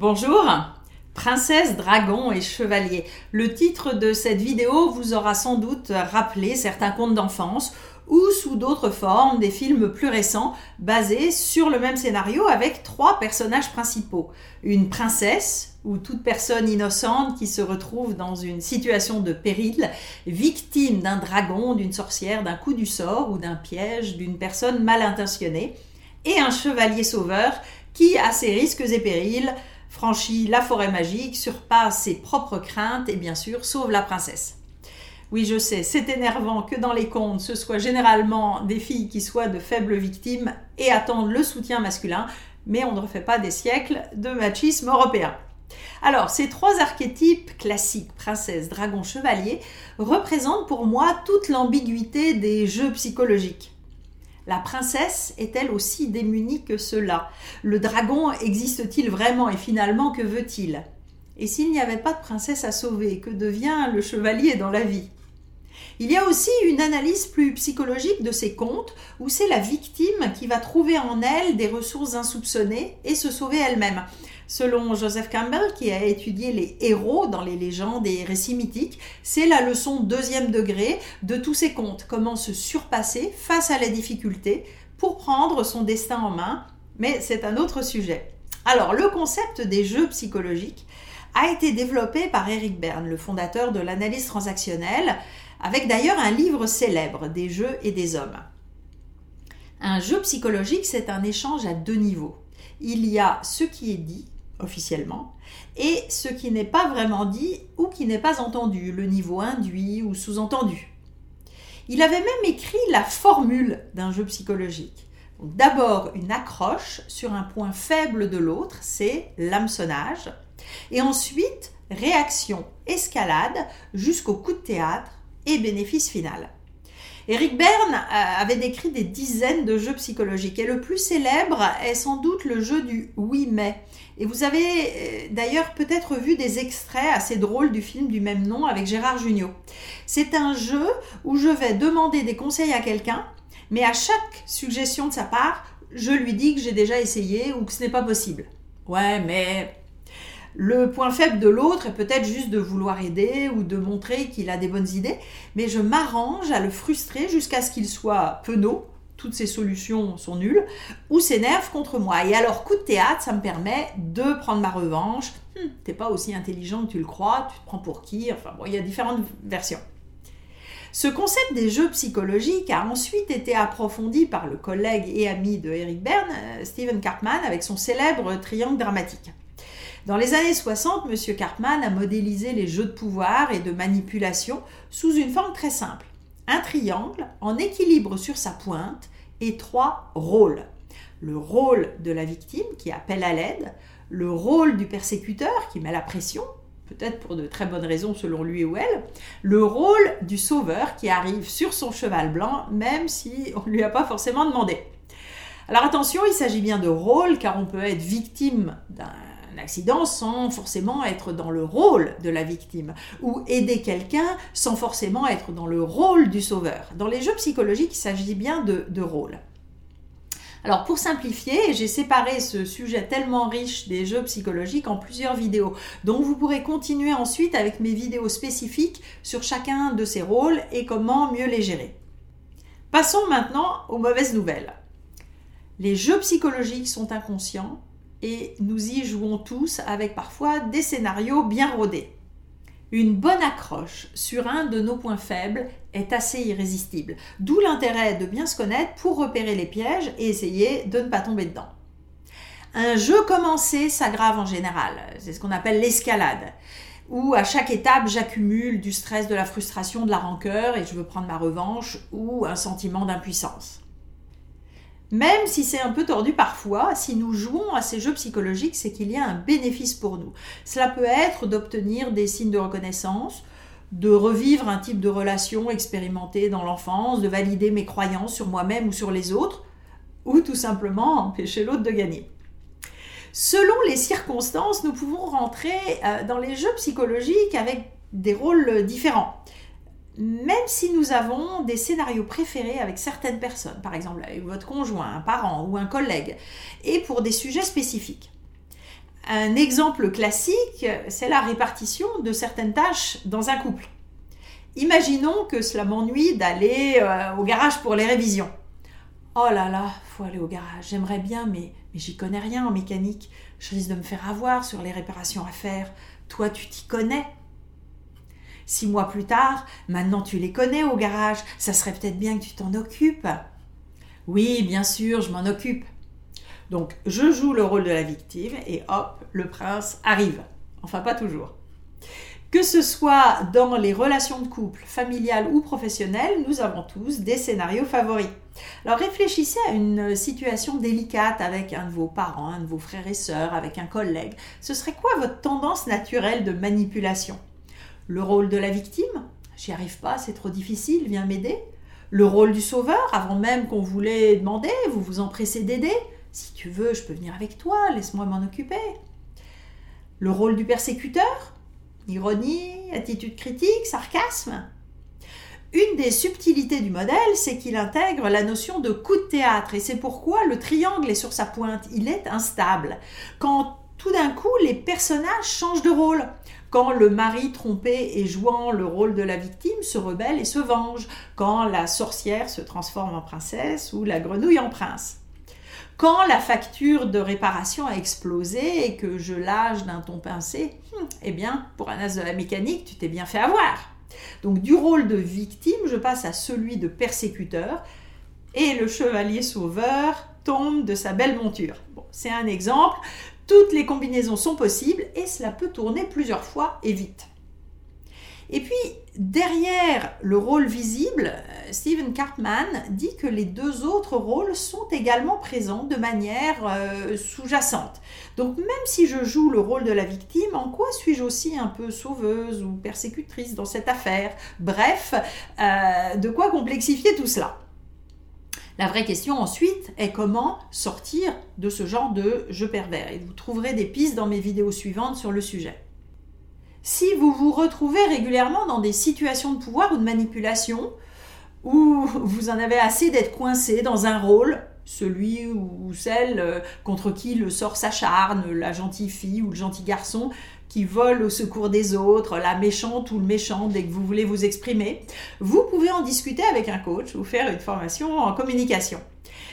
Bonjour Princesse, dragon et chevalier. Le titre de cette vidéo vous aura sans doute rappelé certains contes d'enfance ou sous d'autres formes des films plus récents basés sur le même scénario avec trois personnages principaux. Une princesse, ou toute personne innocente qui se retrouve dans une situation de péril, victime d'un dragon, d'une sorcière, d'un coup du sort ou d'un piège d'une personne mal intentionnée, et un chevalier sauveur qui, à ses risques et périls, franchit la forêt magique, surpasse ses propres craintes et bien sûr sauve la princesse. Oui, je sais, c'est énervant que dans les contes, ce soit généralement des filles qui soient de faibles victimes et attendent le soutien masculin, mais on ne refait pas des siècles de machisme européen. Alors, ces trois archétypes classiques, princesse, dragon, chevalier, représentent pour moi toute l'ambiguïté des jeux psychologiques. La princesse est-elle aussi démunie que cela? Le dragon existe-t-il vraiment et finalement que veut-il? Et s'il n'y avait pas de princesse à sauver, que devient le chevalier dans la vie? Il y a aussi une analyse plus psychologique de ces contes où c'est la victime qui va trouver en elle des ressources insoupçonnées et se sauver elle-même. Selon Joseph Campbell, qui a étudié les héros dans les légendes et récits mythiques, c'est la leçon deuxième degré de tous ces contes, comment se surpasser face à la difficulté pour prendre son destin en main, mais c'est un autre sujet. Alors, le concept des jeux psychologiques a été développé par Eric Berne, le fondateur de l'analyse transactionnelle, avec d'ailleurs un livre célèbre, Des jeux et des hommes. Un jeu psychologique, c'est un échange à deux niveaux. Il y a ce qui est dit officiellement, et ce qui n'est pas vraiment dit ou qui n'est pas entendu, le niveau induit ou sous-entendu. Il avait même écrit la formule d'un jeu psychologique. D'abord une accroche sur un point faible de l'autre, c'est l'hameçonnage, et ensuite réaction, escalade jusqu'au coup de théâtre et bénéfice final. Eric Berne euh, avait décrit des dizaines de jeux psychologiques et le plus célèbre est sans doute le jeu du oui mais. Et vous avez euh, d'ailleurs peut-être vu des extraits assez drôles du film du même nom avec Gérard Jugnot. C'est un jeu où je vais demander des conseils à quelqu'un, mais à chaque suggestion de sa part, je lui dis que j'ai déjà essayé ou que ce n'est pas possible. Ouais, mais le point faible de l'autre est peut-être juste de vouloir aider ou de montrer qu'il a des bonnes idées, mais je m'arrange à le frustrer jusqu'à ce qu'il soit penaud, toutes ses solutions sont nulles, ou s'énerve contre moi. Et alors, coup de théâtre, ça me permet de prendre ma revanche. Hum, t'es pas aussi intelligent que tu le crois, tu te prends pour qui? Enfin bon, il y a différentes versions. Ce concept des jeux psychologiques a ensuite été approfondi par le collègue et ami de Eric Berne, euh, Stephen Karpman, avec son célèbre triangle dramatique. Dans les années 60, M. Cartman a modélisé les jeux de pouvoir et de manipulation sous une forme très simple. Un triangle en équilibre sur sa pointe et trois rôles. Le rôle de la victime qui appelle à l'aide, le rôle du persécuteur qui met la pression, peut-être pour de très bonnes raisons selon lui ou elle, le rôle du sauveur qui arrive sur son cheval blanc même si on ne lui a pas forcément demandé. Alors attention, il s'agit bien de rôle car on peut être victime d'un accident sans forcément être dans le rôle de la victime, ou aider quelqu'un sans forcément être dans le rôle du sauveur. Dans les jeux psychologiques, il s'agit bien de, de rôle. Alors pour simplifier, j'ai séparé ce sujet tellement riche des jeux psychologiques en plusieurs vidéos, dont vous pourrez continuer ensuite avec mes vidéos spécifiques sur chacun de ces rôles et comment mieux les gérer. Passons maintenant aux mauvaises nouvelles. Les jeux psychologiques sont inconscients et nous y jouons tous avec parfois des scénarios bien rodés. Une bonne accroche sur un de nos points faibles est assez irrésistible, d'où l'intérêt de bien se connaître pour repérer les pièges et essayer de ne pas tomber dedans. Un jeu commencé s'aggrave en général, c'est ce qu'on appelle l'escalade, où à chaque étape j'accumule du stress, de la frustration, de la rancœur et je veux prendre ma revanche ou un sentiment d'impuissance. Même si c'est un peu tordu parfois, si nous jouons à ces jeux psychologiques, c'est qu'il y a un bénéfice pour nous. Cela peut être d'obtenir des signes de reconnaissance, de revivre un type de relation expérimentée dans l'enfance, de valider mes croyances sur moi-même ou sur les autres, ou tout simplement empêcher l'autre de gagner. Selon les circonstances, nous pouvons rentrer euh, dans les jeux psychologiques avec des rôles différents même si nous avons des scénarios préférés avec certaines personnes, par exemple avec votre conjoint, un parent ou un collègue, et pour des sujets spécifiques. Un exemple classique, c'est la répartition de certaines tâches dans un couple. Imaginons que cela m'ennuie d'aller euh, au garage pour les révisions. Oh là là, faut aller au garage. J'aimerais bien, mais, mais j'y connais rien en mécanique. Je risque de me faire avoir sur les réparations à faire. Toi, tu t'y connais. Six mois plus tard, maintenant tu les connais au garage. Ça serait peut-être bien que tu t'en occupes. Oui, bien sûr, je m'en occupe. Donc, je joue le rôle de la victime et hop, le prince arrive. Enfin, pas toujours. Que ce soit dans les relations de couple, familiales ou professionnelles, nous avons tous des scénarios favoris. Alors réfléchissez à une situation délicate avec un de vos parents, un de vos frères et sœurs, avec un collègue. Ce serait quoi votre tendance naturelle de manipulation? Le rôle de la victime J'y arrive pas, c'est trop difficile, viens m'aider. Le rôle du sauveur, avant même qu'on vous l'ait demandé, vous vous empressez d'aider. Si tu veux, je peux venir avec toi, laisse-moi m'en occuper. Le rôle du persécuteur Ironie, attitude critique, sarcasme Une des subtilités du modèle, c'est qu'il intègre la notion de coup de théâtre, et c'est pourquoi le triangle est sur sa pointe, il est instable. Quand tout d'un coup les personnages changent de rôle, quand le mari trompé et jouant le rôle de la victime se rebelle et se venge, quand la sorcière se transforme en princesse ou la grenouille en prince. Quand la facture de réparation a explosé et que je lâche d'un ton pincé, hmm, eh bien, pour un as de la mécanique, tu t'es bien fait avoir. Donc du rôle de victime, je passe à celui de persécuteur et le chevalier sauveur tombe de sa belle monture. C'est un exemple. Toutes les combinaisons sont possibles et cela peut tourner plusieurs fois et vite. Et puis, derrière le rôle visible, euh, Stephen Cartman dit que les deux autres rôles sont également présents de manière euh, sous-jacente. Donc, même si je joue le rôle de la victime, en quoi suis-je aussi un peu sauveuse ou persécutrice dans cette affaire? Bref, euh, de quoi complexifier tout cela? La vraie question ensuite est comment sortir de ce genre de jeu pervers. Et vous trouverez des pistes dans mes vidéos suivantes sur le sujet. Si vous vous retrouvez régulièrement dans des situations de pouvoir ou de manipulation, où vous en avez assez d'être coincé dans un rôle, celui ou celle euh, contre qui le sort s'acharne, la gentille fille ou le gentil garçon qui vole au secours des autres, la méchante ou le méchant dès que vous voulez vous exprimer, vous pouvez en discuter avec un coach ou faire une formation en communication.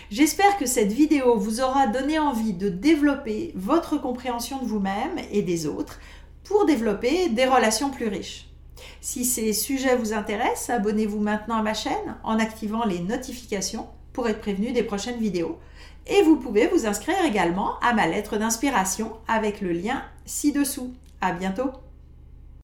J'espère que cette vidéo vous aura donné envie de développer votre compréhension de vous-même et des autres pour développer des relations plus riches. Si ces sujets vous intéressent, abonnez-vous maintenant à ma chaîne en activant les notifications pour être prévenu des prochaines vidéos. Et vous pouvez vous inscrire également à ma lettre d'inspiration avec le lien ci-dessous. À bientôt!